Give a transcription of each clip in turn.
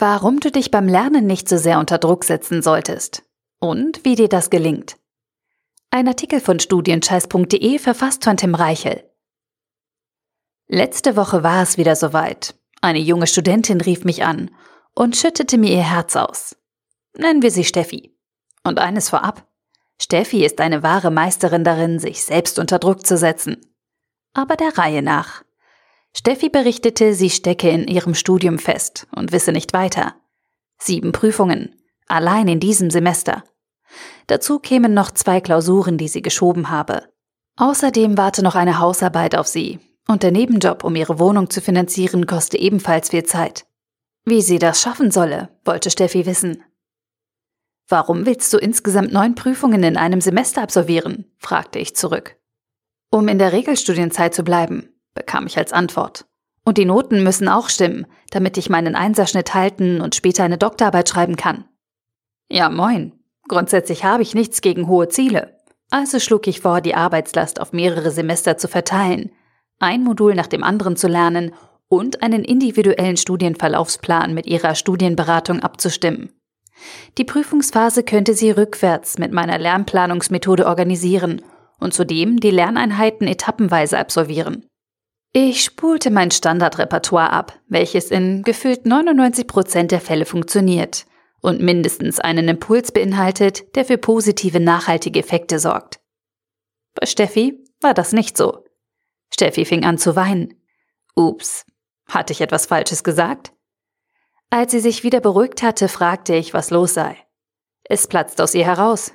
Warum du dich beim Lernen nicht so sehr unter Druck setzen solltest und wie dir das gelingt. Ein Artikel von studienscheiß.de verfasst von Tim Reichel. Letzte Woche war es wieder soweit. Eine junge Studentin rief mich an und schüttete mir ihr Herz aus. Nennen wir sie Steffi. Und eines vorab. Steffi ist eine wahre Meisterin darin, sich selbst unter Druck zu setzen. Aber der Reihe nach. Steffi berichtete, sie stecke in ihrem Studium fest und wisse nicht weiter. Sieben Prüfungen, allein in diesem Semester. Dazu kämen noch zwei Klausuren, die sie geschoben habe. Außerdem warte noch eine Hausarbeit auf sie, und der Nebenjob, um ihre Wohnung zu finanzieren, koste ebenfalls viel Zeit. Wie sie das schaffen solle, wollte Steffi wissen. Warum willst du insgesamt neun Prüfungen in einem Semester absolvieren? fragte ich zurück. Um in der Regelstudienzeit zu bleiben, bekam ich als Antwort. Und die Noten müssen auch stimmen, damit ich meinen Einserschnitt halten und später eine Doktorarbeit schreiben kann. Ja, moin. Grundsätzlich habe ich nichts gegen hohe Ziele. Also schlug ich vor, die Arbeitslast auf mehrere Semester zu verteilen, ein Modul nach dem anderen zu lernen und einen individuellen Studienverlaufsplan mit ihrer Studienberatung abzustimmen. Die Prüfungsphase könnte sie rückwärts mit meiner Lernplanungsmethode organisieren und zudem die Lerneinheiten etappenweise absolvieren. Ich spulte mein Standardrepertoire ab, welches in gefühlt 99 Prozent der Fälle funktioniert und mindestens einen Impuls beinhaltet, der für positive nachhaltige Effekte sorgt. Bei Steffi war das nicht so. Steffi fing an zu weinen. Ups, hatte ich etwas Falsches gesagt? Als sie sich wieder beruhigt hatte, fragte ich, was los sei. Es platzt aus ihr heraus.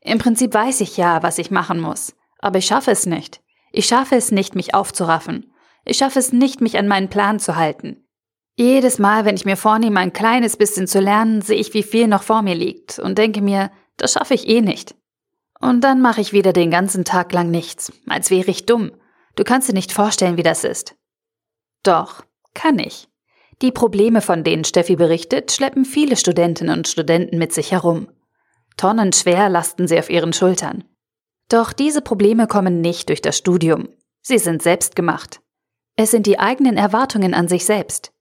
Im Prinzip weiß ich ja, was ich machen muss, aber ich schaffe es nicht. Ich schaffe es nicht, mich aufzuraffen. Ich schaffe es nicht, mich an meinen Plan zu halten. Jedes Mal, wenn ich mir vornehme, ein kleines bisschen zu lernen, sehe ich, wie viel noch vor mir liegt und denke mir, das schaffe ich eh nicht. Und dann mache ich wieder den ganzen Tag lang nichts, als wäre ich dumm. Du kannst dir nicht vorstellen, wie das ist. Doch, kann ich. Die Probleme, von denen Steffi berichtet, schleppen viele Studentinnen und Studenten mit sich herum. Tonnenschwer lasten sie auf ihren Schultern. Doch diese Probleme kommen nicht durch das Studium. Sie sind selbst gemacht. Es sind die eigenen Erwartungen an sich selbst.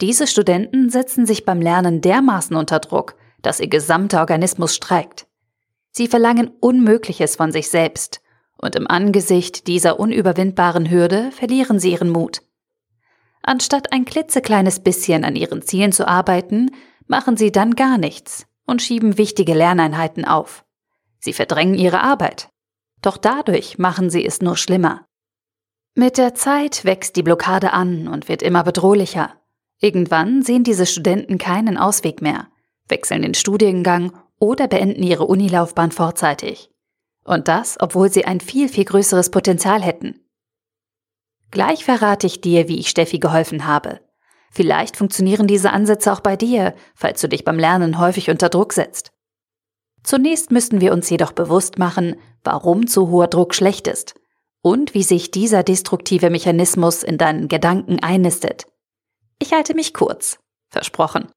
Diese Studenten setzen sich beim Lernen dermaßen unter Druck, dass ihr gesamter Organismus streikt. Sie verlangen Unmögliches von sich selbst, und im Angesicht dieser unüberwindbaren Hürde verlieren sie ihren Mut. Anstatt ein klitzekleines bisschen an ihren Zielen zu arbeiten, machen sie dann gar nichts und schieben wichtige Lerneinheiten auf. Sie verdrängen ihre Arbeit. Doch dadurch machen sie es nur schlimmer. Mit der Zeit wächst die Blockade an und wird immer bedrohlicher. Irgendwann sehen diese Studenten keinen Ausweg mehr, wechseln den Studiengang oder beenden ihre Unilaufbahn vorzeitig. Und das, obwohl sie ein viel, viel größeres Potenzial hätten. Gleich verrate ich dir, wie ich Steffi geholfen habe. Vielleicht funktionieren diese Ansätze auch bei dir, falls du dich beim Lernen häufig unter Druck setzt. Zunächst müssten wir uns jedoch bewusst machen, warum zu hoher Druck schlecht ist und wie sich dieser destruktive Mechanismus in deinen Gedanken einnistet. Ich halte mich kurz. Versprochen.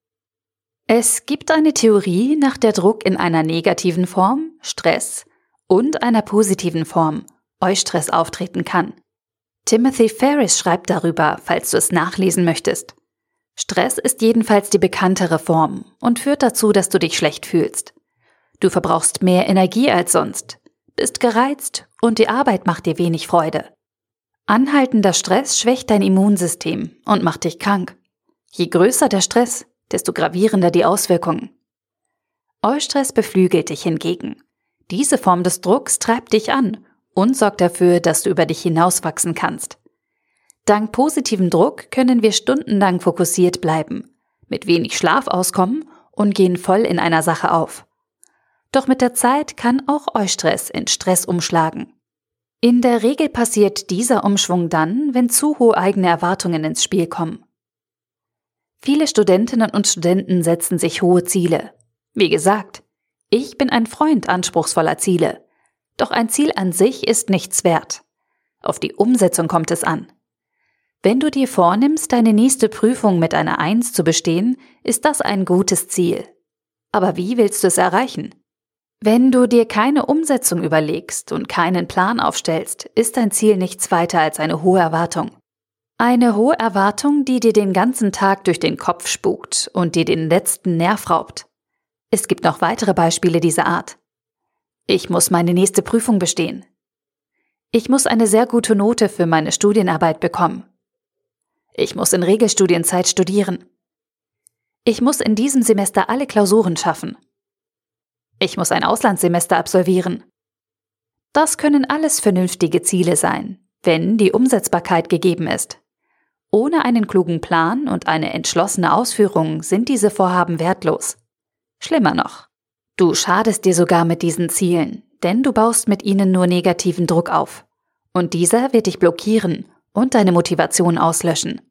Es gibt eine Theorie, nach der Druck in einer negativen Form, Stress, und einer positiven Form, Eustress auftreten kann. Timothy Ferris schreibt darüber, falls du es nachlesen möchtest. Stress ist jedenfalls die bekanntere Form und führt dazu, dass du dich schlecht fühlst. Du verbrauchst mehr Energie als sonst, bist gereizt und die Arbeit macht dir wenig Freude. Anhaltender Stress schwächt dein Immunsystem und macht dich krank. Je größer der Stress, desto gravierender die Auswirkungen. Eustress beflügelt dich hingegen. Diese Form des Drucks treibt dich an und sorgt dafür, dass du über dich hinauswachsen kannst. Dank positiven Druck können wir stundenlang fokussiert bleiben, mit wenig Schlaf auskommen und gehen voll in einer Sache auf. Doch mit der Zeit kann auch Eustress in Stress umschlagen. In der Regel passiert dieser Umschwung dann, wenn zu hohe eigene Erwartungen ins Spiel kommen. Viele Studentinnen und Studenten setzen sich hohe Ziele. Wie gesagt, ich bin ein Freund anspruchsvoller Ziele. Doch ein Ziel an sich ist nichts wert. Auf die Umsetzung kommt es an. Wenn du dir vornimmst, deine nächste Prüfung mit einer Eins zu bestehen, ist das ein gutes Ziel. Aber wie willst du es erreichen? Wenn du dir keine Umsetzung überlegst und keinen Plan aufstellst, ist dein Ziel nichts weiter als eine hohe Erwartung. Eine hohe Erwartung, die dir den ganzen Tag durch den Kopf spukt und dir den letzten Nerv raubt. Es gibt noch weitere Beispiele dieser Art. Ich muss meine nächste Prüfung bestehen. Ich muss eine sehr gute Note für meine Studienarbeit bekommen. Ich muss in Regelstudienzeit studieren. Ich muss in diesem Semester alle Klausuren schaffen. Ich muss ein Auslandssemester absolvieren. Das können alles vernünftige Ziele sein, wenn die Umsetzbarkeit gegeben ist. Ohne einen klugen Plan und eine entschlossene Ausführung sind diese Vorhaben wertlos. Schlimmer noch, du schadest dir sogar mit diesen Zielen, denn du baust mit ihnen nur negativen Druck auf. Und dieser wird dich blockieren und deine Motivation auslöschen.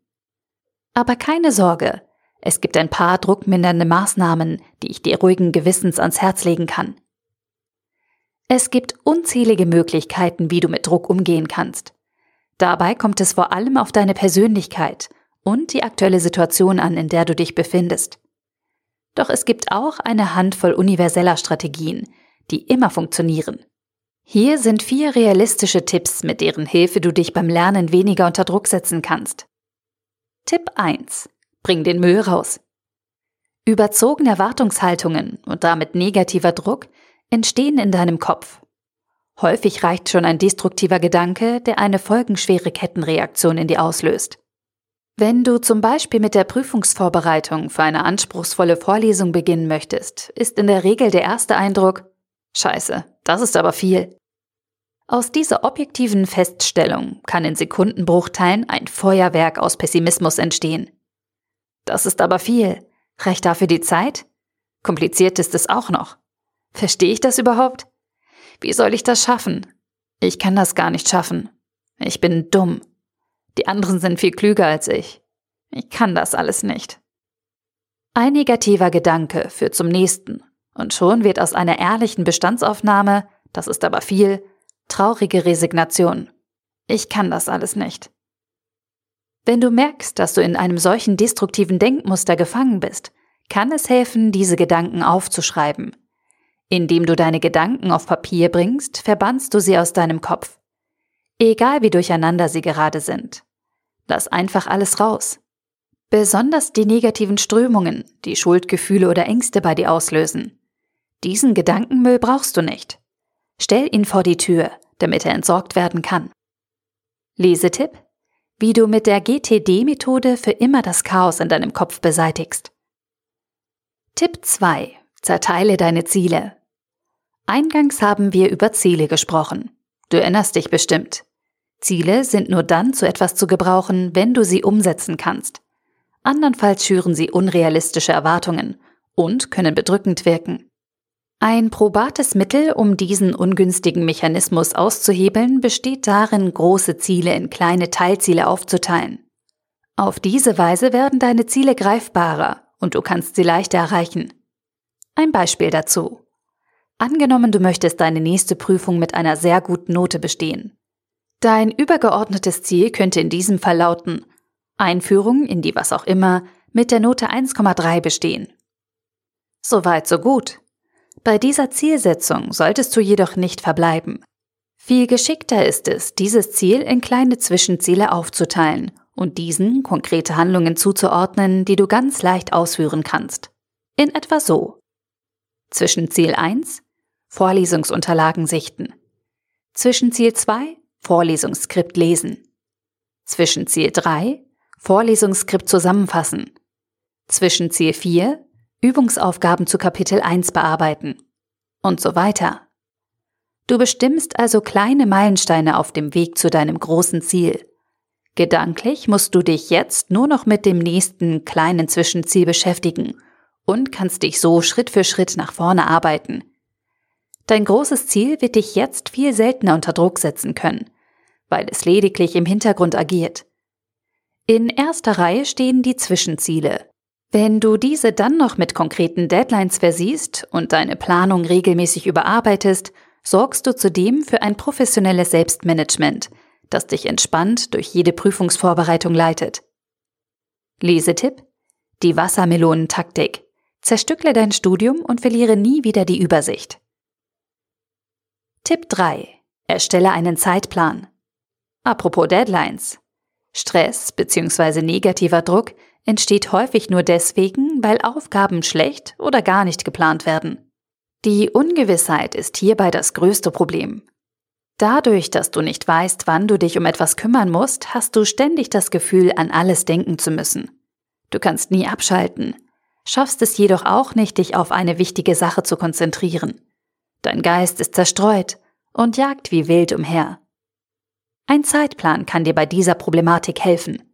Aber keine Sorge, es gibt ein paar druckmindernde Maßnahmen, die ich dir ruhigen Gewissens ans Herz legen kann. Es gibt unzählige Möglichkeiten, wie du mit Druck umgehen kannst. Dabei kommt es vor allem auf deine Persönlichkeit und die aktuelle Situation an, in der du dich befindest. Doch es gibt auch eine Handvoll universeller Strategien, die immer funktionieren. Hier sind vier realistische Tipps, mit deren Hilfe du dich beim Lernen weniger unter Druck setzen kannst. Tipp 1. Bring den Müll raus. Überzogene Erwartungshaltungen und damit negativer Druck entstehen in deinem Kopf. Häufig reicht schon ein destruktiver Gedanke, der eine folgenschwere Kettenreaktion in dir auslöst. Wenn du zum Beispiel mit der Prüfungsvorbereitung für eine anspruchsvolle Vorlesung beginnen möchtest, ist in der Regel der erste Eindruck, Scheiße, das ist aber viel. Aus dieser objektiven Feststellung kann in Sekundenbruchteilen ein Feuerwerk aus Pessimismus entstehen. Das ist aber viel. Reicht dafür die Zeit? Kompliziert ist es auch noch. Verstehe ich das überhaupt? Wie soll ich das schaffen? Ich kann das gar nicht schaffen. Ich bin dumm. Die anderen sind viel klüger als ich. Ich kann das alles nicht. Ein negativer Gedanke führt zum nächsten, und schon wird aus einer ehrlichen Bestandsaufnahme, das ist aber viel, traurige Resignation. Ich kann das alles nicht. Wenn du merkst, dass du in einem solchen destruktiven Denkmuster gefangen bist, kann es helfen, diese Gedanken aufzuschreiben indem du deine Gedanken auf Papier bringst, verbannst du sie aus deinem Kopf. Egal wie durcheinander sie gerade sind. Lass einfach alles raus. Besonders die negativen Strömungen, die Schuldgefühle oder Ängste bei dir auslösen. Diesen Gedankenmüll brauchst du nicht. Stell ihn vor die Tür, damit er entsorgt werden kann. Lesetipp, wie du mit der GTD-Methode für immer das Chaos in deinem Kopf beseitigst. Tipp 2. Zerteile deine Ziele. Eingangs haben wir über Ziele gesprochen. Du erinnerst dich bestimmt. Ziele sind nur dann zu etwas zu gebrauchen, wenn du sie umsetzen kannst. Andernfalls schüren sie unrealistische Erwartungen und können bedrückend wirken. Ein probates Mittel, um diesen ungünstigen Mechanismus auszuhebeln, besteht darin, große Ziele in kleine Teilziele aufzuteilen. Auf diese Weise werden deine Ziele greifbarer und du kannst sie leichter erreichen. Ein Beispiel dazu. Angenommen, du möchtest deine nächste Prüfung mit einer sehr guten Note bestehen. Dein übergeordnetes Ziel könnte in diesem Fall lauten Einführung in die was auch immer mit der Note 1,3 bestehen. Soweit, so gut. Bei dieser Zielsetzung solltest du jedoch nicht verbleiben. Viel geschickter ist es, dieses Ziel in kleine Zwischenziele aufzuteilen und diesen konkrete Handlungen zuzuordnen, die du ganz leicht ausführen kannst. In etwa so. Zwischen Ziel 1 Vorlesungsunterlagen sichten. Zwischen Ziel 2 Vorlesungsskript lesen. Zwischen Ziel 3 Vorlesungsskript zusammenfassen. Zwischen Ziel 4 Übungsaufgaben zu Kapitel 1 bearbeiten. Und so weiter. Du bestimmst also kleine Meilensteine auf dem Weg zu deinem großen Ziel. Gedanklich musst du dich jetzt nur noch mit dem nächsten kleinen Zwischenziel beschäftigen und kannst dich so Schritt für Schritt nach vorne arbeiten. Dein großes Ziel wird dich jetzt viel seltener unter Druck setzen können, weil es lediglich im Hintergrund agiert. In erster Reihe stehen die Zwischenziele. Wenn du diese dann noch mit konkreten Deadlines versiehst und deine Planung regelmäßig überarbeitest, sorgst du zudem für ein professionelles Selbstmanagement, das dich entspannt durch jede Prüfungsvorbereitung leitet. Lesetipp: Die Wassermelonentaktik. Zerstückle dein Studium und verliere nie wieder die Übersicht. Tipp 3. Erstelle einen Zeitplan. Apropos Deadlines. Stress bzw. negativer Druck entsteht häufig nur deswegen, weil Aufgaben schlecht oder gar nicht geplant werden. Die Ungewissheit ist hierbei das größte Problem. Dadurch, dass du nicht weißt, wann du dich um etwas kümmern musst, hast du ständig das Gefühl, an alles denken zu müssen. Du kannst nie abschalten, schaffst es jedoch auch nicht, dich auf eine wichtige Sache zu konzentrieren. Dein Geist ist zerstreut und jagt wie wild umher. Ein Zeitplan kann dir bei dieser Problematik helfen.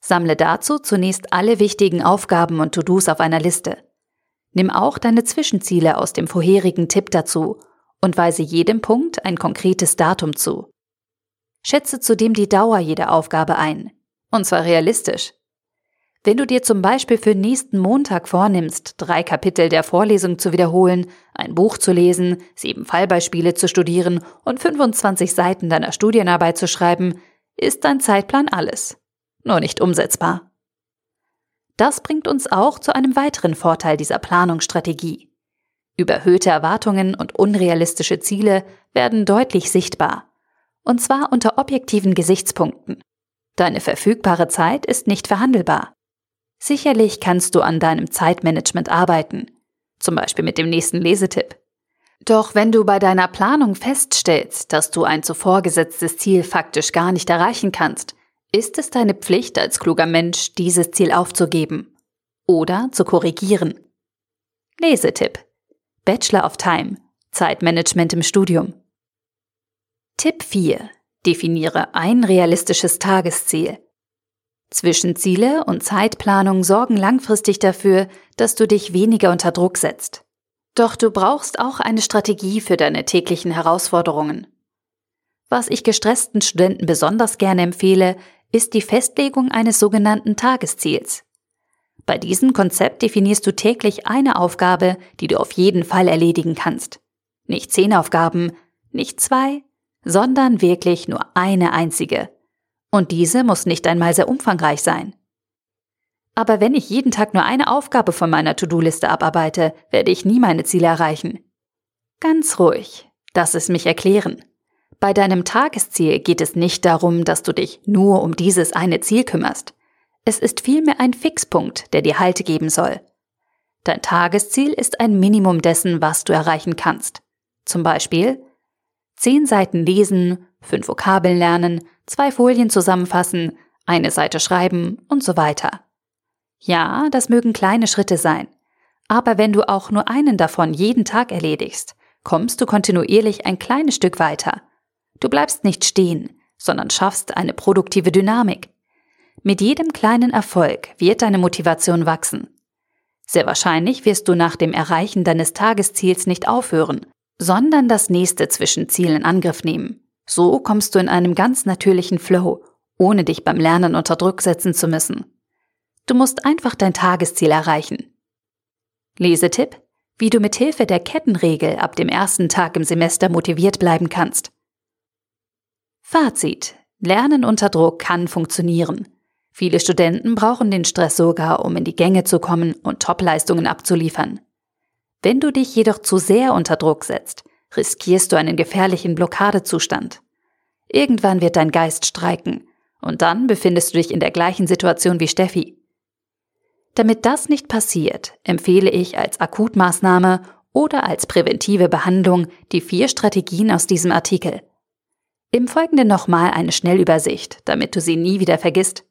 Sammle dazu zunächst alle wichtigen Aufgaben und To-Dos auf einer Liste. Nimm auch deine Zwischenziele aus dem vorherigen Tipp dazu und weise jedem Punkt ein konkretes Datum zu. Schätze zudem die Dauer jeder Aufgabe ein, und zwar realistisch. Wenn du dir zum Beispiel für nächsten Montag vornimmst, drei Kapitel der Vorlesung zu wiederholen, ein Buch zu lesen, sieben Fallbeispiele zu studieren und 25 Seiten deiner Studienarbeit zu schreiben, ist dein Zeitplan alles. Nur nicht umsetzbar. Das bringt uns auch zu einem weiteren Vorteil dieser Planungsstrategie. Überhöhte Erwartungen und unrealistische Ziele werden deutlich sichtbar. Und zwar unter objektiven Gesichtspunkten. Deine verfügbare Zeit ist nicht verhandelbar. Sicherlich kannst du an deinem Zeitmanagement arbeiten, zum Beispiel mit dem nächsten Lesetipp. Doch wenn du bei deiner Planung feststellst, dass du ein zuvor gesetztes Ziel faktisch gar nicht erreichen kannst, ist es deine Pflicht als kluger Mensch, dieses Ziel aufzugeben oder zu korrigieren. Lesetipp. Bachelor of Time. Zeitmanagement im Studium. Tipp 4. Definiere ein realistisches Tagesziel. Zwischenziele und Zeitplanung sorgen langfristig dafür, dass du dich weniger unter Druck setzt. Doch du brauchst auch eine Strategie für deine täglichen Herausforderungen. Was ich gestressten Studenten besonders gerne empfehle, ist die Festlegung eines sogenannten Tagesziels. Bei diesem Konzept definierst du täglich eine Aufgabe, die du auf jeden Fall erledigen kannst. Nicht zehn Aufgaben, nicht zwei, sondern wirklich nur eine einzige. Und diese muss nicht einmal sehr umfangreich sein. Aber wenn ich jeden Tag nur eine Aufgabe von meiner To-Do-Liste abarbeite, werde ich nie meine Ziele erreichen. Ganz ruhig, lass es mich erklären. Bei deinem Tagesziel geht es nicht darum, dass du dich nur um dieses eine Ziel kümmerst. Es ist vielmehr ein Fixpunkt, der dir Halt geben soll. Dein Tagesziel ist ein Minimum dessen, was du erreichen kannst. Zum Beispiel zehn Seiten lesen, fünf Vokabeln lernen, zwei Folien zusammenfassen, eine Seite schreiben und so weiter. Ja, das mögen kleine Schritte sein, aber wenn du auch nur einen davon jeden Tag erledigst, kommst du kontinuierlich ein kleines Stück weiter. Du bleibst nicht stehen, sondern schaffst eine produktive Dynamik. Mit jedem kleinen Erfolg wird deine Motivation wachsen. Sehr wahrscheinlich wirst du nach dem Erreichen deines Tagesziels nicht aufhören, sondern das nächste Zwischenziel in Angriff nehmen. So kommst du in einem ganz natürlichen Flow, ohne dich beim Lernen unter Druck setzen zu müssen. Du musst einfach dein Tagesziel erreichen. Lesetipp, wie du mit Hilfe der Kettenregel ab dem ersten Tag im Semester motiviert bleiben kannst. Fazit. Lernen unter Druck kann funktionieren. Viele Studenten brauchen den Stress sogar, um in die Gänge zu kommen und Topleistungen abzuliefern. Wenn du dich jedoch zu sehr unter Druck setzt, riskierst du einen gefährlichen Blockadezustand. Irgendwann wird dein Geist streiken und dann befindest du dich in der gleichen Situation wie Steffi. Damit das nicht passiert, empfehle ich als Akutmaßnahme oder als präventive Behandlung die vier Strategien aus diesem Artikel. Im Folgenden nochmal eine Schnellübersicht, damit du sie nie wieder vergisst.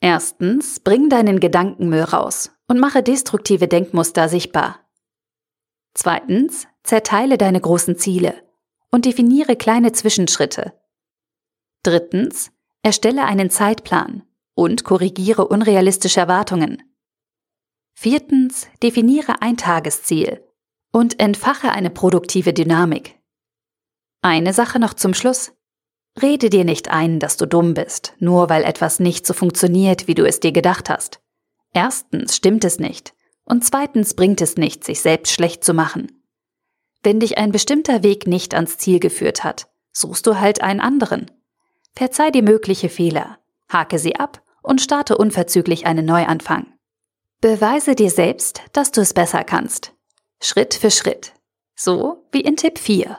Erstens, bring deinen Gedankenmüll raus und mache destruktive Denkmuster sichtbar. Zweitens, zerteile deine großen Ziele und definiere kleine Zwischenschritte. Drittens, erstelle einen Zeitplan und korrigiere unrealistische Erwartungen. Viertens, definiere ein Tagesziel und entfache eine produktive Dynamik. Eine Sache noch zum Schluss. Rede dir nicht ein, dass du dumm bist, nur weil etwas nicht so funktioniert, wie du es dir gedacht hast. Erstens stimmt es nicht und zweitens bringt es nicht, sich selbst schlecht zu machen. Wenn dich ein bestimmter Weg nicht ans Ziel geführt hat, suchst du halt einen anderen. Verzeih dir mögliche Fehler, hake sie ab und starte unverzüglich einen Neuanfang. Beweise dir selbst, dass du es besser kannst. Schritt für Schritt. So wie in Tipp 4.